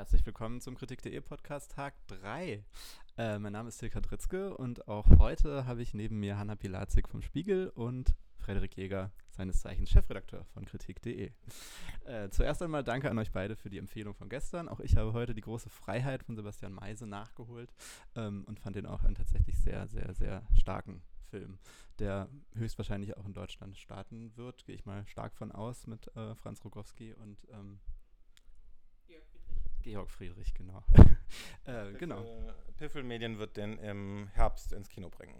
Herzlich willkommen zum Kritik.de Podcast Tag 3. Äh, mein Name ist Silka Dritzke und auch heute habe ich neben mir Hanna Pilazik vom Spiegel und Frederik Jäger, seines Zeichens Chefredakteur von Kritik.de. Äh, zuerst einmal danke an euch beide für die Empfehlung von gestern. Auch ich habe heute die große Freiheit von Sebastian Meise nachgeholt ähm, und fand den auch einen tatsächlich sehr, sehr, sehr starken Film, der höchstwahrscheinlich auch in Deutschland starten wird, gehe ich mal stark von aus mit äh, Franz Rogowski und ähm, Georg Friedrich, genau. äh, genau. Piffel Medien wird den im Herbst ins Kino bringen.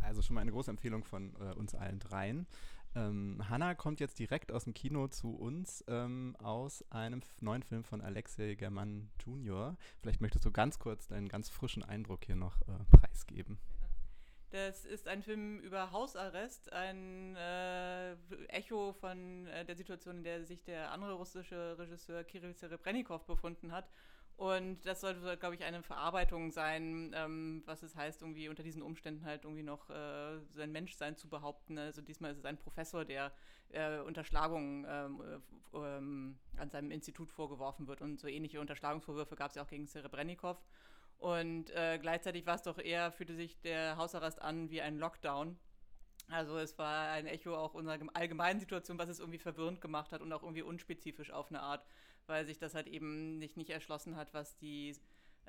Also schon mal eine große Empfehlung von äh, uns allen dreien. Ähm, Hanna kommt jetzt direkt aus dem Kino zu uns ähm, aus einem neuen Film von Alexei German Jr. Vielleicht möchtest du ganz kurz deinen ganz frischen Eindruck hier noch äh, preisgeben. Das ist ein Film über Hausarrest, ein äh, Echo von äh, der Situation, in der sich der andere russische Regisseur Kirill Serebrennikov befunden hat. Und das sollte, glaube ich, eine Verarbeitung sein, ähm, was es heißt, irgendwie unter diesen Umständen halt irgendwie noch äh, sein Menschsein zu behaupten. Also diesmal ist es ein Professor, der äh, Unterschlagungen ähm, äh, ähm, an seinem Institut vorgeworfen wird. Und so ähnliche Unterschlagungsvorwürfe gab es ja auch gegen Serebrennikov. Und äh, gleichzeitig war es doch eher, fühlte sich der Hausarrest an wie ein Lockdown. Also es war ein Echo auch unserer allgemeinen Situation, was es irgendwie verwirrend gemacht hat und auch irgendwie unspezifisch auf eine Art, weil sich das halt eben nicht, nicht erschlossen hat, was die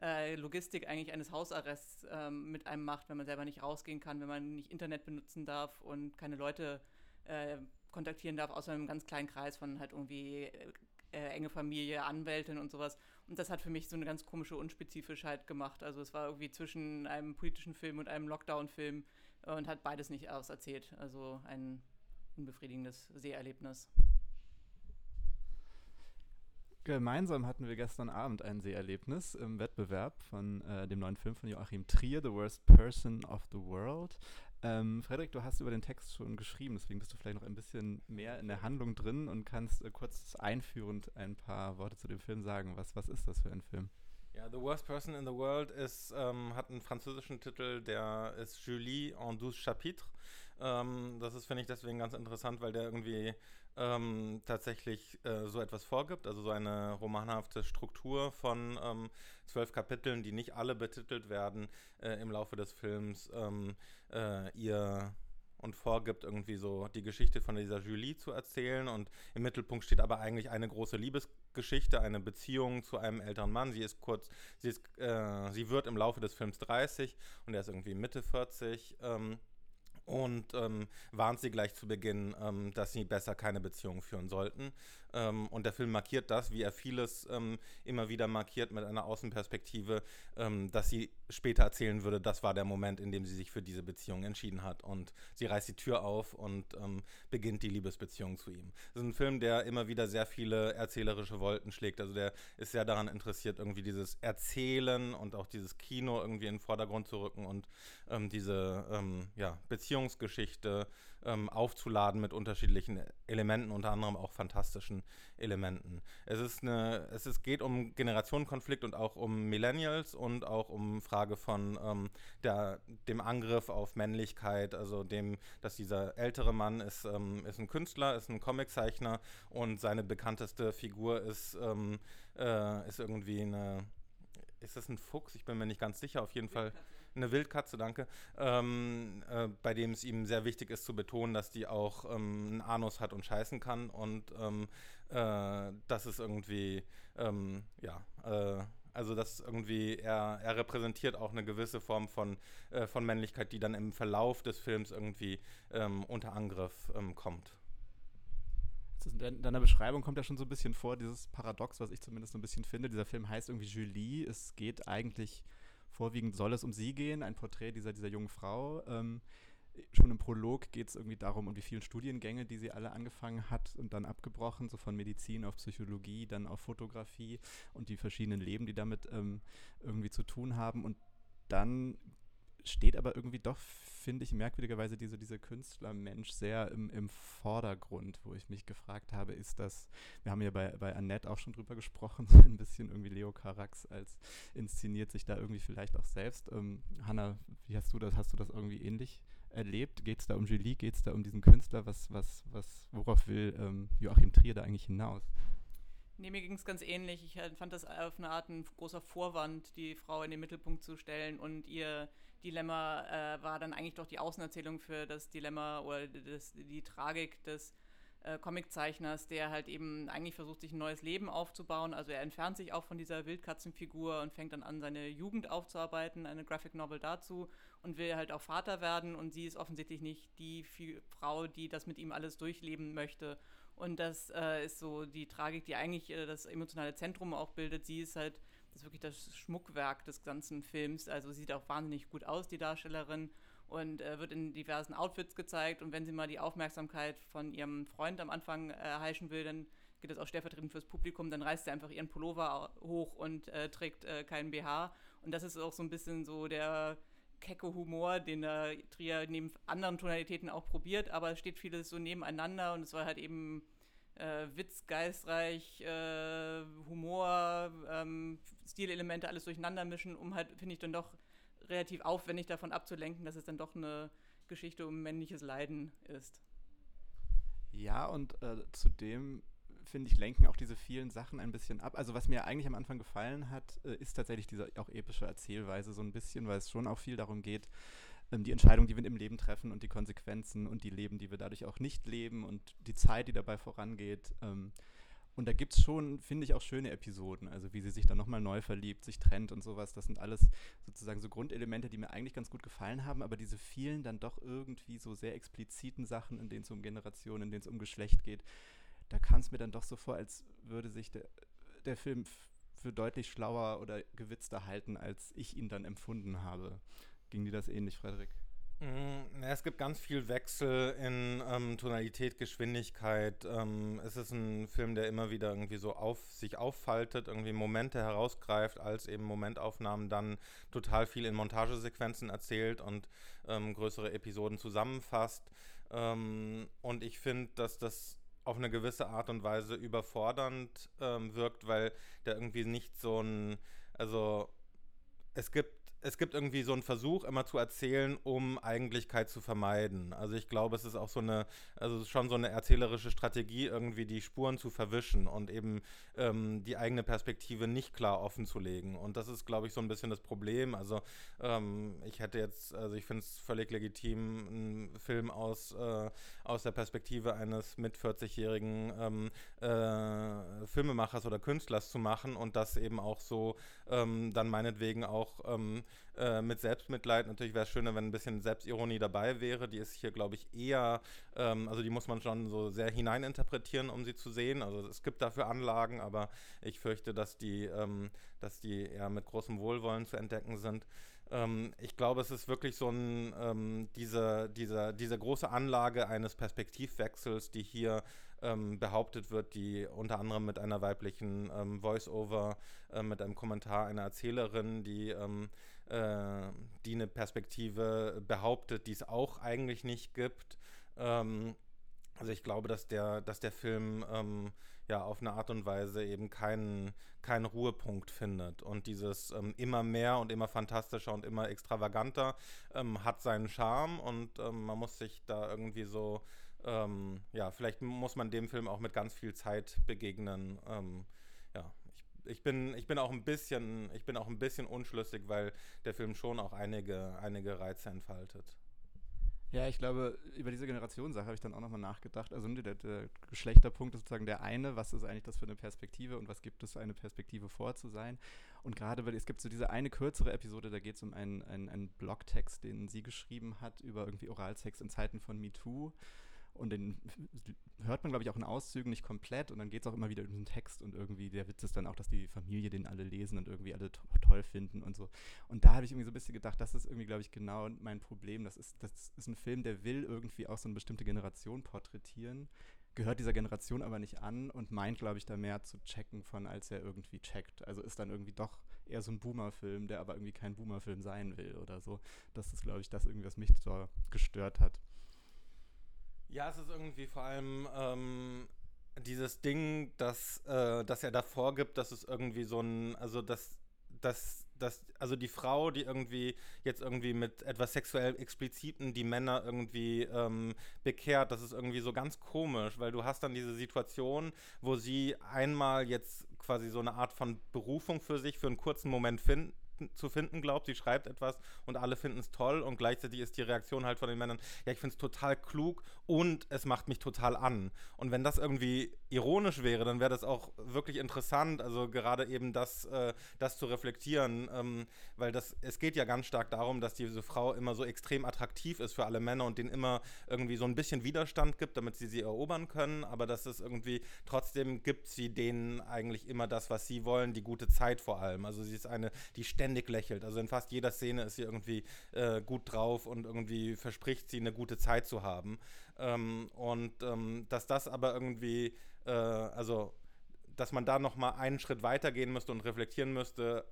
äh, Logistik eigentlich eines Hausarrests ähm, mit einem macht, wenn man selber nicht rausgehen kann, wenn man nicht Internet benutzen darf und keine Leute äh, kontaktieren darf, außer einem ganz kleinen Kreis von halt irgendwie äh, äh, enge Familie, Anwältin und sowas. Und das hat für mich so eine ganz komische Unspezifischheit gemacht. Also es war irgendwie zwischen einem politischen Film und einem Lockdown-Film und hat beides nicht auserzählt. Also ein unbefriedigendes Seherlebnis. Gemeinsam hatten wir gestern Abend ein Seherlebnis im Wettbewerb von äh, dem neuen Film von Joachim Trier, The Worst Person of the World. Ähm, Frederik, du hast über den Text schon geschrieben, deswegen bist du vielleicht noch ein bisschen mehr in der Handlung drin und kannst äh, kurz einführend ein paar Worte zu dem Film sagen. Was, was ist das für ein Film? Ja, The Worst Person in the World ist, ähm, hat einen französischen Titel, der ist Julie en douze chapitres. Ähm, das ist, finde ich, deswegen ganz interessant, weil der irgendwie ähm, tatsächlich äh, so etwas vorgibt, also so eine romanhafte Struktur von ähm, zwölf Kapiteln, die nicht alle betitelt werden äh, im Laufe des Films, ähm, äh, ihr und vorgibt, irgendwie so die Geschichte von dieser Julie zu erzählen. Und im Mittelpunkt steht aber eigentlich eine große Liebesgeschichte, eine Beziehung zu einem älteren Mann. Sie ist kurz, sie ist, äh, sie wird im Laufe des Films 30 und er ist irgendwie Mitte 40. Ähm, und ähm, warnt sie gleich zu Beginn, ähm, dass sie besser keine Beziehung führen sollten. Ähm, und der Film markiert das, wie er vieles ähm, immer wieder markiert mit einer Außenperspektive, ähm, dass sie später erzählen würde, das war der Moment, in dem sie sich für diese Beziehung entschieden hat. Und sie reißt die Tür auf und ähm, beginnt die Liebesbeziehung zu ihm. Das ist ein Film, der immer wieder sehr viele erzählerische Wolken schlägt. Also der ist sehr daran interessiert, irgendwie dieses Erzählen und auch dieses Kino irgendwie in den Vordergrund zu rücken und diese ja, Beziehungsgeschichte ähm, aufzuladen mit unterschiedlichen Elementen, unter anderem auch fantastischen Elementen. Es ist eine, es ist, geht um Generationenkonflikt und auch um Millennials und auch um Frage von ähm, der, dem Angriff auf Männlichkeit, also dem, dass dieser ältere Mann ist, ähm, ist ein Künstler, ist ein Comiczeichner und seine bekannteste Figur ist, ähm, äh, ist irgendwie eine, ist das ein Fuchs? Ich bin mir nicht ganz sicher, auf jeden Fall eine Wildkatze, danke, ähm, äh, bei dem es ihm sehr wichtig ist zu betonen, dass die auch ähm, einen Anus hat und scheißen kann und ähm, äh, das ist irgendwie, ähm, ja, äh, also das irgendwie, er, er repräsentiert auch eine gewisse Form von, äh, von Männlichkeit, die dann im Verlauf des Films irgendwie ähm, unter Angriff ähm, kommt. In deiner Beschreibung kommt ja schon so ein bisschen vor, dieses Paradox, was ich zumindest so ein bisschen finde. Dieser Film heißt irgendwie Julie. Es geht eigentlich vorwiegend soll es um sie gehen, ein Porträt dieser, dieser jungen Frau. Ähm, schon im Prolog geht es irgendwie darum, um die vielen Studiengänge, die sie alle angefangen hat und dann abgebrochen, so von Medizin auf Psychologie, dann auf Fotografie und die verschiedenen Leben, die damit ähm, irgendwie zu tun haben. Und dann steht aber irgendwie doch, finde ich, merkwürdigerweise diese, diese Künstlermensch sehr im, im Vordergrund, wo ich mich gefragt habe, ist das, wir haben ja bei, bei Annette auch schon drüber gesprochen, so ein bisschen irgendwie Leo Carax als inszeniert sich da irgendwie vielleicht auch selbst. Ähm, Hanna, wie hast du das, hast du das irgendwie ähnlich erlebt? Geht es da um Julie, geht es da um diesen Künstler? Was, was, was, worauf will ähm, Joachim Trier da eigentlich hinaus? Nee, mir ging es ganz ähnlich. Ich äh, fand das auf eine Art ein großer Vorwand, die Frau in den Mittelpunkt zu stellen und ihr Dilemma äh, war dann eigentlich doch die Außenerzählung für das Dilemma oder das, die Tragik des äh, Comiczeichners, der halt eben eigentlich versucht, sich ein neues Leben aufzubauen. Also er entfernt sich auch von dieser Wildkatzenfigur und fängt dann an, seine Jugend aufzuarbeiten, eine Graphic Novel dazu und will halt auch Vater werden. Und sie ist offensichtlich nicht die Frau, die das mit ihm alles durchleben möchte. Und das äh, ist so die Tragik, die eigentlich äh, das emotionale Zentrum auch bildet. Sie ist halt das ist wirklich das Schmuckwerk des ganzen Films. Also sieht auch wahnsinnig gut aus, die Darstellerin und äh, wird in diversen Outfits gezeigt. Und wenn sie mal die Aufmerksamkeit von ihrem Freund am Anfang äh, erheischen will, dann geht das auch stellvertretend fürs Publikum. Dann reißt sie einfach ihren Pullover hoch und äh, trägt äh, keinen BH. Und das ist auch so ein bisschen so der kecke Humor, den der Trier neben anderen Tonalitäten auch probiert. Aber es steht vieles so nebeneinander und es war halt eben äh, Witz, geistreich, äh, Humor, ähm, Stilelemente alles durcheinander mischen, um halt, finde ich, dann doch relativ aufwendig davon abzulenken, dass es dann doch eine Geschichte um männliches Leiden ist. Ja, und äh, zudem finde ich, lenken auch diese vielen Sachen ein bisschen ab. Also was mir eigentlich am Anfang gefallen hat, äh, ist tatsächlich diese auch epische Erzählweise so ein bisschen, weil es schon auch viel darum geht, ähm, die Entscheidungen, die wir im Leben treffen und die Konsequenzen und die Leben, die wir dadurch auch nicht leben und die Zeit, die dabei vorangeht. Ähm, und da gibt es schon, finde ich, auch schöne Episoden. Also wie sie sich dann nochmal neu verliebt, sich trennt und sowas. Das sind alles sozusagen so Grundelemente, die mir eigentlich ganz gut gefallen haben. Aber diese vielen dann doch irgendwie so sehr expliziten Sachen, in denen es um Generationen, in denen es um Geschlecht geht, da kam es mir dann doch so vor, als würde sich der, der Film für deutlich schlauer oder gewitzter halten, als ich ihn dann empfunden habe. Ging dir das ähnlich, Frederik? Mm, es gibt ganz viel Wechsel in ähm, Tonalität, Geschwindigkeit. Ähm, es ist ein Film, der immer wieder irgendwie so auf sich auffaltet, irgendwie Momente herausgreift, als eben Momentaufnahmen dann total viel in Montagesequenzen erzählt und ähm, größere Episoden zusammenfasst. Ähm, und ich finde, dass das auf eine gewisse Art und Weise überfordernd ähm, wirkt, weil der irgendwie nicht so ein, also es gibt es gibt irgendwie so einen Versuch, immer zu erzählen, um Eigentlichkeit zu vermeiden. Also ich glaube, es ist auch so eine, also schon so eine erzählerische Strategie, irgendwie die Spuren zu verwischen und eben ähm, die eigene Perspektive nicht klar offen zu legen. Und das ist, glaube ich, so ein bisschen das Problem. Also ähm, ich hätte jetzt, also ich finde es völlig legitim, einen Film aus, äh, aus der Perspektive eines mit 40-jährigen ähm, äh, Filmemachers oder Künstlers zu machen und das eben auch so ähm, dann meinetwegen auch ähm, äh, mit Selbstmitleid. Natürlich wäre es schöner, wenn ein bisschen Selbstironie dabei wäre. Die ist hier, glaube ich, eher, ähm, also die muss man schon so sehr hineininterpretieren, um sie zu sehen. Also es gibt dafür Anlagen, aber ich fürchte, dass die, ähm, dass die eher mit großem Wohlwollen zu entdecken sind ähm, ich glaube, es ist wirklich so ein, ähm, diese, diese, diese große Anlage eines Perspektivwechsels, die hier ähm, behauptet wird, die unter anderem mit einer weiblichen ähm, Voice-Over, äh, mit einem Kommentar einer Erzählerin, die ähm, äh, die eine Perspektive behauptet, die es auch eigentlich nicht gibt. Ähm, also ich glaube, dass der, dass der Film ähm, ja auf eine Art und Weise eben keinen, keinen Ruhepunkt findet. Und dieses ähm, immer mehr und immer fantastischer und immer extravaganter ähm, hat seinen Charme und ähm, man muss sich da irgendwie so, ähm, ja, vielleicht muss man dem Film auch mit ganz viel Zeit begegnen. Ähm, ja, ich bin, ich bin auch ein bisschen, ich bin auch ein bisschen unschlüssig, weil der Film schon auch einige, einige Reize entfaltet. Ja, ich glaube, über diese Generationssache habe ich dann auch nochmal nachgedacht. Also der, der, Geschlechterpunkt ist sozusagen der eine, was ist eigentlich das für eine Perspektive und was gibt es eine Perspektive vor zu sein. Und gerade weil es gibt so diese eine kürzere Episode, da geht es um einen, einen, einen Blogtext, den sie geschrieben hat über irgendwie Oralsex in Zeiten von MeToo. Und den hört man, glaube ich, auch in Auszügen nicht komplett. Und dann geht es auch immer wieder um den Text. Und irgendwie der Witz ist dann auch, dass die Familie den alle lesen und irgendwie alle to toll finden und so. Und da habe ich irgendwie so ein bisschen gedacht, das ist irgendwie, glaube ich, genau mein Problem. Das ist, das ist ein Film, der will irgendwie auch so eine bestimmte Generation porträtieren, gehört dieser Generation aber nicht an und meint, glaube ich, da mehr zu checken von, als er irgendwie checkt. Also ist dann irgendwie doch eher so ein Boomer-Film, der aber irgendwie kein Boomer-Film sein will oder so. Das ist, glaube ich, das irgendwie, was mich so gestört hat. Ja, es ist irgendwie vor allem ähm, dieses Ding, dass, äh, dass er da vorgibt, dass es irgendwie so ein, also dass, dass dass, also die Frau, die irgendwie jetzt irgendwie mit etwas sexuell expliziten die Männer irgendwie ähm, bekehrt, das ist irgendwie so ganz komisch, weil du hast dann diese Situation, wo sie einmal jetzt quasi so eine Art von Berufung für sich für einen kurzen Moment finden zu finden glaubt. Sie schreibt etwas und alle finden es toll und gleichzeitig ist die Reaktion halt von den Männern, ja, ich finde es total klug und es macht mich total an. Und wenn das irgendwie ironisch wäre, dann wäre das auch wirklich interessant, also gerade eben das, äh, das zu reflektieren, ähm, weil das, es geht ja ganz stark darum, dass diese Frau immer so extrem attraktiv ist für alle Männer und denen immer irgendwie so ein bisschen Widerstand gibt, damit sie sie erobern können, aber dass es irgendwie trotzdem gibt sie denen eigentlich immer das, was sie wollen, die gute Zeit vor allem. Also sie ist eine, die ständig lächelt. Also in fast jeder Szene ist sie irgendwie äh, gut drauf und irgendwie verspricht sie eine gute Zeit zu haben. Ähm, und ähm, dass das aber irgendwie, äh, also dass man da nochmal einen Schritt weitergehen müsste und reflektieren müsste,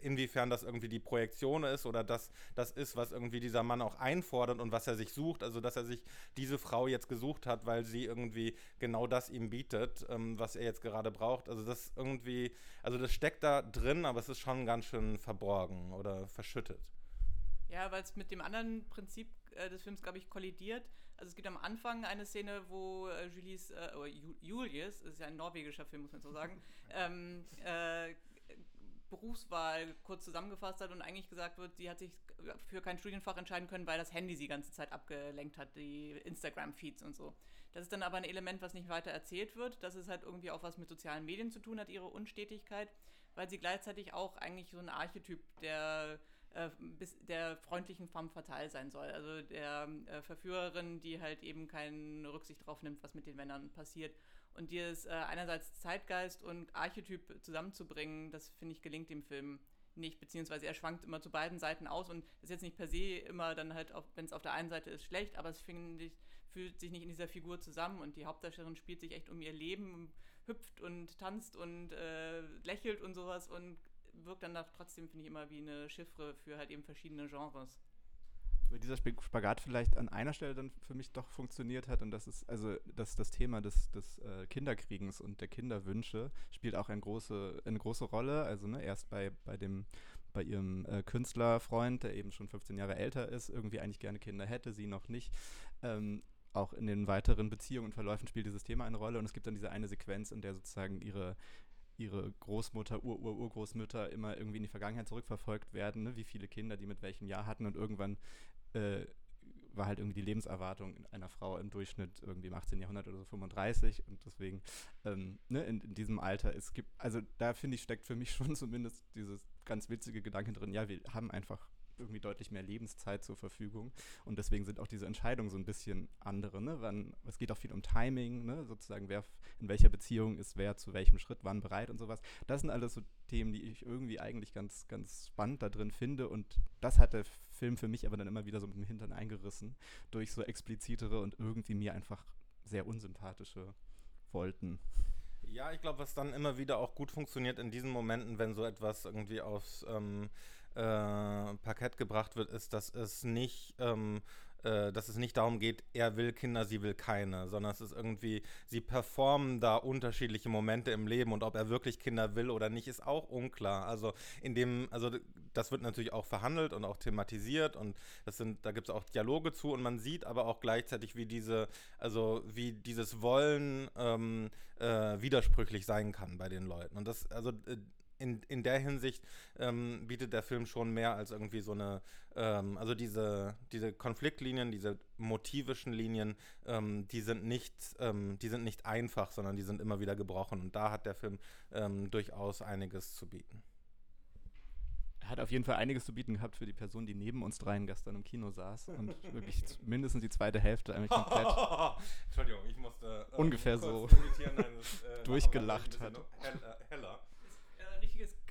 inwiefern das irgendwie die Projektion ist oder dass das ist, was irgendwie dieser Mann auch einfordert und was er sich sucht. Also, dass er sich diese Frau jetzt gesucht hat, weil sie irgendwie genau das ihm bietet, ähm, was er jetzt gerade braucht. Also, das irgendwie, also das steckt da drin, aber es ist schon ganz schön verborgen oder verschüttet. Ja, weil es mit dem anderen Prinzip äh, des Films, glaube ich, kollidiert. Also es gibt am Anfang eine Szene, wo äh, Julies, äh, oder Julius, ist ja ein norwegischer Film, muss man so sagen, ähm, äh, Berufswahl kurz zusammengefasst hat und eigentlich gesagt wird, sie hat sich für kein Studienfach entscheiden können, weil das Handy sie die ganze Zeit abgelenkt hat, die Instagram-Feeds und so. Das ist dann aber ein Element, was nicht weiter erzählt wird, dass es halt irgendwie auch was mit sozialen Medien zu tun hat, ihre Unstetigkeit, weil sie gleichzeitig auch eigentlich so ein Archetyp der äh, der freundlichen femme fatale sein soll. Also der äh, Verführerin, die halt eben keine Rücksicht darauf nimmt, was mit den Männern passiert. Und dieses äh, einerseits Zeitgeist und Archetyp zusammenzubringen, das finde ich gelingt dem Film nicht, beziehungsweise er schwankt immer zu beiden Seiten aus und ist jetzt nicht per se immer dann halt, wenn es auf der einen Seite ist, schlecht, aber es ich, fühlt sich nicht in dieser Figur zusammen. Und die Hauptdarstellerin spielt sich echt um ihr Leben, hüpft und tanzt und äh, lächelt und sowas und wirkt dann trotzdem, finde ich, immer wie eine Chiffre für halt eben verschiedene Genres dieser Spagat vielleicht an einer Stelle dann für mich doch funktioniert hat und das ist also das, das Thema des, des äh, Kinderkriegens und der Kinderwünsche spielt auch eine große, eine große Rolle. Also ne, erst bei, bei dem bei ihrem äh, Künstlerfreund, der eben schon 15 Jahre älter ist, irgendwie eigentlich gerne Kinder hätte, sie noch nicht. Ähm, auch in den weiteren Beziehungen und Verläufen spielt dieses Thema eine Rolle und es gibt dann diese eine Sequenz, in der sozusagen ihre ihre Großmutter, Ur, Ur, Urgroßmütter immer irgendwie in die Vergangenheit zurückverfolgt werden, ne? wie viele Kinder die mit welchem Jahr hatten und irgendwann äh, war halt irgendwie die Lebenserwartung einer Frau im Durchschnitt irgendwie im 18. Jahrhundert oder so 35 und deswegen ähm, ne, in, in, diesem Alter, es gibt, also da finde ich, steckt für mich schon zumindest dieses ganz witzige Gedanke drin, ja, wir haben einfach irgendwie deutlich mehr Lebenszeit zur Verfügung. Und deswegen sind auch diese Entscheidungen so ein bisschen andere. Ne? Wann, es geht auch viel um Timing, ne? sozusagen, wer in welcher Beziehung ist wer zu welchem Schritt wann bereit und sowas. Das sind alles so Themen, die ich irgendwie eigentlich ganz, ganz spannend da drin finde. Und das hat der Film für mich aber dann immer wieder so mit dem Hintern eingerissen durch so explizitere und irgendwie mir einfach sehr unsympathische Wolten. Ja, ich glaube, was dann immer wieder auch gut funktioniert in diesen Momenten, wenn so etwas irgendwie aufs ähm, äh, Parkett gebracht wird, ist, dass es nicht ähm, äh, dass es nicht darum geht, er will Kinder, sie will keine, sondern es ist irgendwie, sie performen da unterschiedliche Momente im Leben und ob er wirklich Kinder will oder nicht, ist auch unklar. Also in dem, also das wird natürlich auch verhandelt und auch thematisiert und das sind, da gibt es auch Dialoge zu und man sieht aber auch gleichzeitig, wie diese, also wie dieses Wollen ähm, äh, widersprüchlich sein kann bei den Leuten. Und das, also äh, in, in der Hinsicht ähm, bietet der Film schon mehr als irgendwie so eine, ähm, also diese, diese Konfliktlinien, diese motivischen Linien, ähm, die sind nicht, ähm, die sind nicht einfach, sondern die sind immer wieder gebrochen. Und da hat der Film ähm, durchaus einiges zu bieten. Er hat auf jeden Fall einiges zu bieten gehabt für die Person, die neben uns dreien gestern im Kino saß und wirklich mindestens die zweite Hälfte eigentlich komplett. Entschuldigung, ich musste ähm, ungefähr so eines, äh, durchgelacht hat. Heller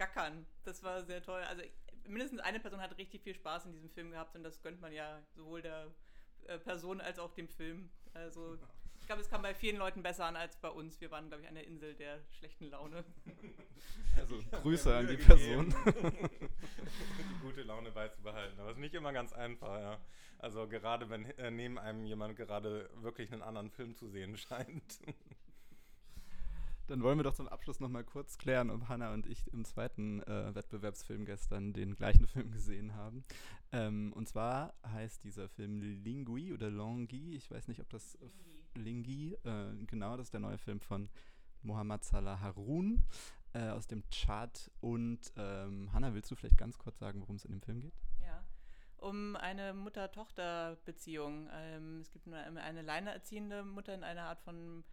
Gackern. Das war sehr toll. Also mindestens eine Person hat richtig viel Spaß in diesem Film gehabt und das gönnt man ja sowohl der äh, Person als auch dem Film. Also ich glaube, es kam bei vielen Leuten besser an als bei uns. Wir waren, glaube ich, an der Insel der schlechten Laune. Also Grüße an die Person. die gute Laune beizubehalten. Aber es ist nicht immer ganz einfach, ja. Also gerade wenn äh, neben einem jemand gerade wirklich einen anderen Film zu sehen scheint. Dann wollen wir doch zum Abschluss nochmal kurz klären, ob Hannah und ich im zweiten äh, Wettbewerbsfilm gestern den gleichen Film gesehen haben. Ähm, und zwar heißt dieser Film Lingui oder Longui. Ich weiß nicht, ob das Lingui, äh, genau, das ist der neue Film von Mohammad Salah Harun äh, aus dem Chart. Und ähm, Hannah, willst du vielleicht ganz kurz sagen, worum es in dem Film geht? Ja, um eine Mutter-Tochter-Beziehung. Ähm, es gibt eine, eine alleinerziehende Mutter in einer Art von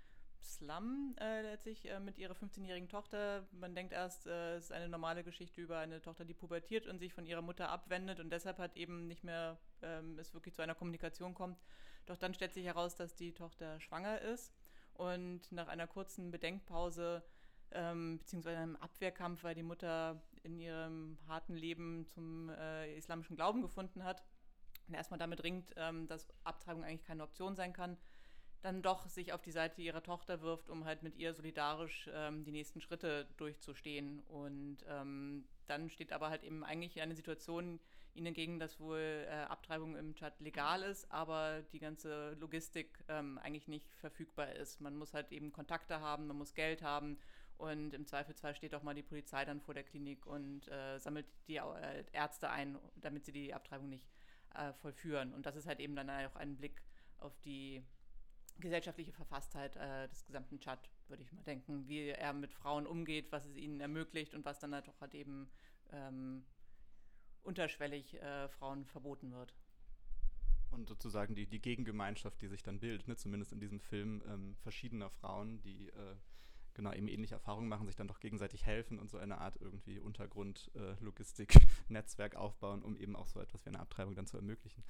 Slum äh, letztlich äh, mit ihrer 15-jährigen Tochter. Man denkt erst, äh, es ist eine normale Geschichte über eine Tochter, die pubertiert und sich von ihrer Mutter abwendet und deshalb hat eben nicht mehr ähm, es wirklich zu einer Kommunikation kommt. Doch dann stellt sich heraus, dass die Tochter schwanger ist und nach einer kurzen Bedenkpause ähm, beziehungsweise einem Abwehrkampf, weil die Mutter in ihrem harten Leben zum äh, islamischen Glauben gefunden hat und erstmal damit ringt, ähm, dass Abtreibung eigentlich keine Option sein kann dann doch sich auf die Seite ihrer Tochter wirft, um halt mit ihr solidarisch ähm, die nächsten Schritte durchzustehen. Und ähm, dann steht aber halt eben eigentlich eine Situation ihnen entgegen, dass wohl äh, Abtreibung im Chat legal ist, aber die ganze Logistik ähm, eigentlich nicht verfügbar ist. Man muss halt eben Kontakte haben, man muss Geld haben und im Zweifelsfall steht auch mal die Polizei dann vor der Klinik und äh, sammelt die äh, Ärzte ein, damit sie die Abtreibung nicht äh, vollführen. Und das ist halt eben dann auch ein Blick auf die gesellschaftliche Verfasstheit äh, des gesamten Chat, würde ich mal denken, wie er mit Frauen umgeht, was es ihnen ermöglicht und was dann halt auch halt eben ähm, unterschwellig äh, Frauen verboten wird. Und sozusagen die, die Gegengemeinschaft, die sich dann bildet, ne? zumindest in diesem Film ähm, verschiedener Frauen, die äh, genau eben ähnliche Erfahrungen machen, sich dann doch gegenseitig helfen und so eine Art irgendwie Untergrund, äh, aufbauen, um eben auch so etwas wie eine Abtreibung dann zu ermöglichen.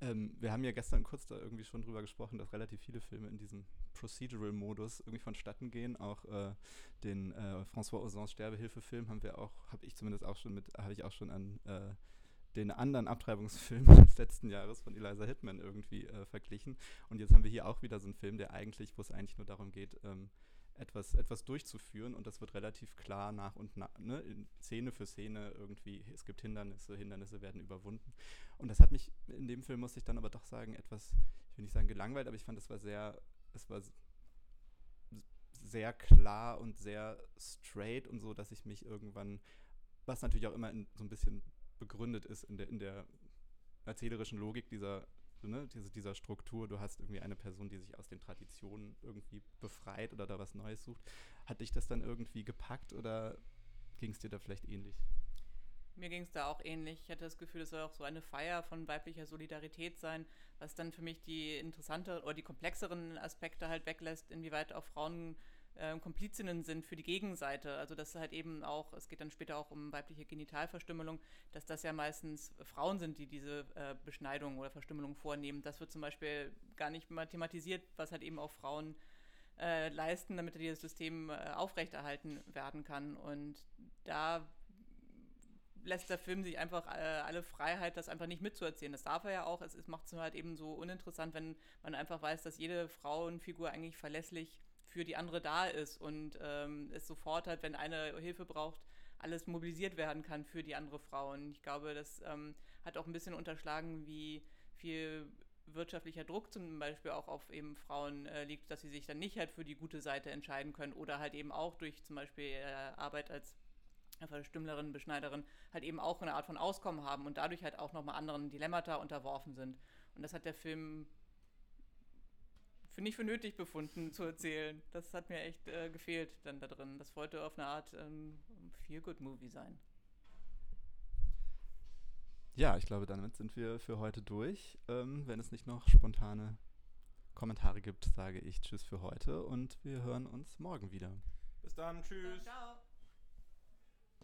Ähm, wir haben ja gestern kurz da irgendwie schon drüber gesprochen, dass relativ viele Filme in diesem Procedural-Modus irgendwie vonstatten gehen. Auch äh, den äh, François Ozons Sterbehilfe-Film haben wir auch, habe ich zumindest auch schon mit, habe ich auch schon an äh, den anderen Abtreibungsfilm des letzten Jahres von Eliza Hittman irgendwie äh, verglichen. Und jetzt haben wir hier auch wieder so einen Film, der eigentlich, wo es eigentlich nur darum geht, ähm, etwas, etwas durchzuführen und das wird relativ klar nach und nach, ne, Szene für Szene irgendwie, es gibt Hindernisse, Hindernisse werden überwunden. Und das hat mich in dem Film, muss ich dann aber doch sagen, etwas, ich will nicht sagen gelangweilt, aber ich fand, es war sehr, es war sehr klar und sehr straight und so, dass ich mich irgendwann, was natürlich auch immer in, so ein bisschen begründet ist in der, in der erzählerischen Logik dieser ne, diese, dieser Struktur, du hast irgendwie eine Person, die sich aus den Traditionen irgendwie befreit oder da was Neues sucht. Hat dich das dann irgendwie gepackt oder ging es dir da vielleicht ähnlich? Mir ging es da auch ähnlich. Ich hatte das Gefühl, es soll auch so eine Feier von weiblicher Solidarität sein, was dann für mich die interessante oder die komplexeren Aspekte halt weglässt, inwieweit auch Frauen äh, Komplizinnen sind für die Gegenseite. Also dass halt eben auch, es geht dann später auch um weibliche Genitalverstümmelung, dass das ja meistens Frauen sind, die diese äh, Beschneidung oder Verstümmelung vornehmen. Das wird zum Beispiel gar nicht mathematisiert, was halt eben auch Frauen äh, leisten, damit dieses System äh, aufrechterhalten werden kann. Und da lässt der Film sich einfach äh, alle Freiheit, das einfach nicht mitzuerzählen. Das darf er ja auch. Es, es macht es halt eben so uninteressant, wenn man einfach weiß, dass jede Frauenfigur eigentlich verlässlich für die andere da ist und ähm, es sofort halt, wenn eine Hilfe braucht, alles mobilisiert werden kann für die andere Frau. Und ich glaube, das ähm, hat auch ein bisschen unterschlagen, wie viel wirtschaftlicher Druck zum Beispiel auch auf eben Frauen äh, liegt, dass sie sich dann nicht halt für die gute Seite entscheiden können oder halt eben auch durch zum Beispiel äh, Arbeit als Verstümmlerin, Beschneiderin halt eben auch eine Art von Auskommen haben und dadurch halt auch nochmal anderen Dilemmata unterworfen sind. Und das hat der Film für nicht für nötig befunden zu erzählen. Das hat mir echt äh, gefehlt dann da drin. Das wollte auf eine Art ähm, Feel-Good-Movie sein. Ja, ich glaube, damit sind wir für heute durch. Ähm, wenn es nicht noch spontane Kommentare gibt, sage ich Tschüss für heute und wir hören uns morgen wieder. Bis dann, tschüss. Ciao. ciao.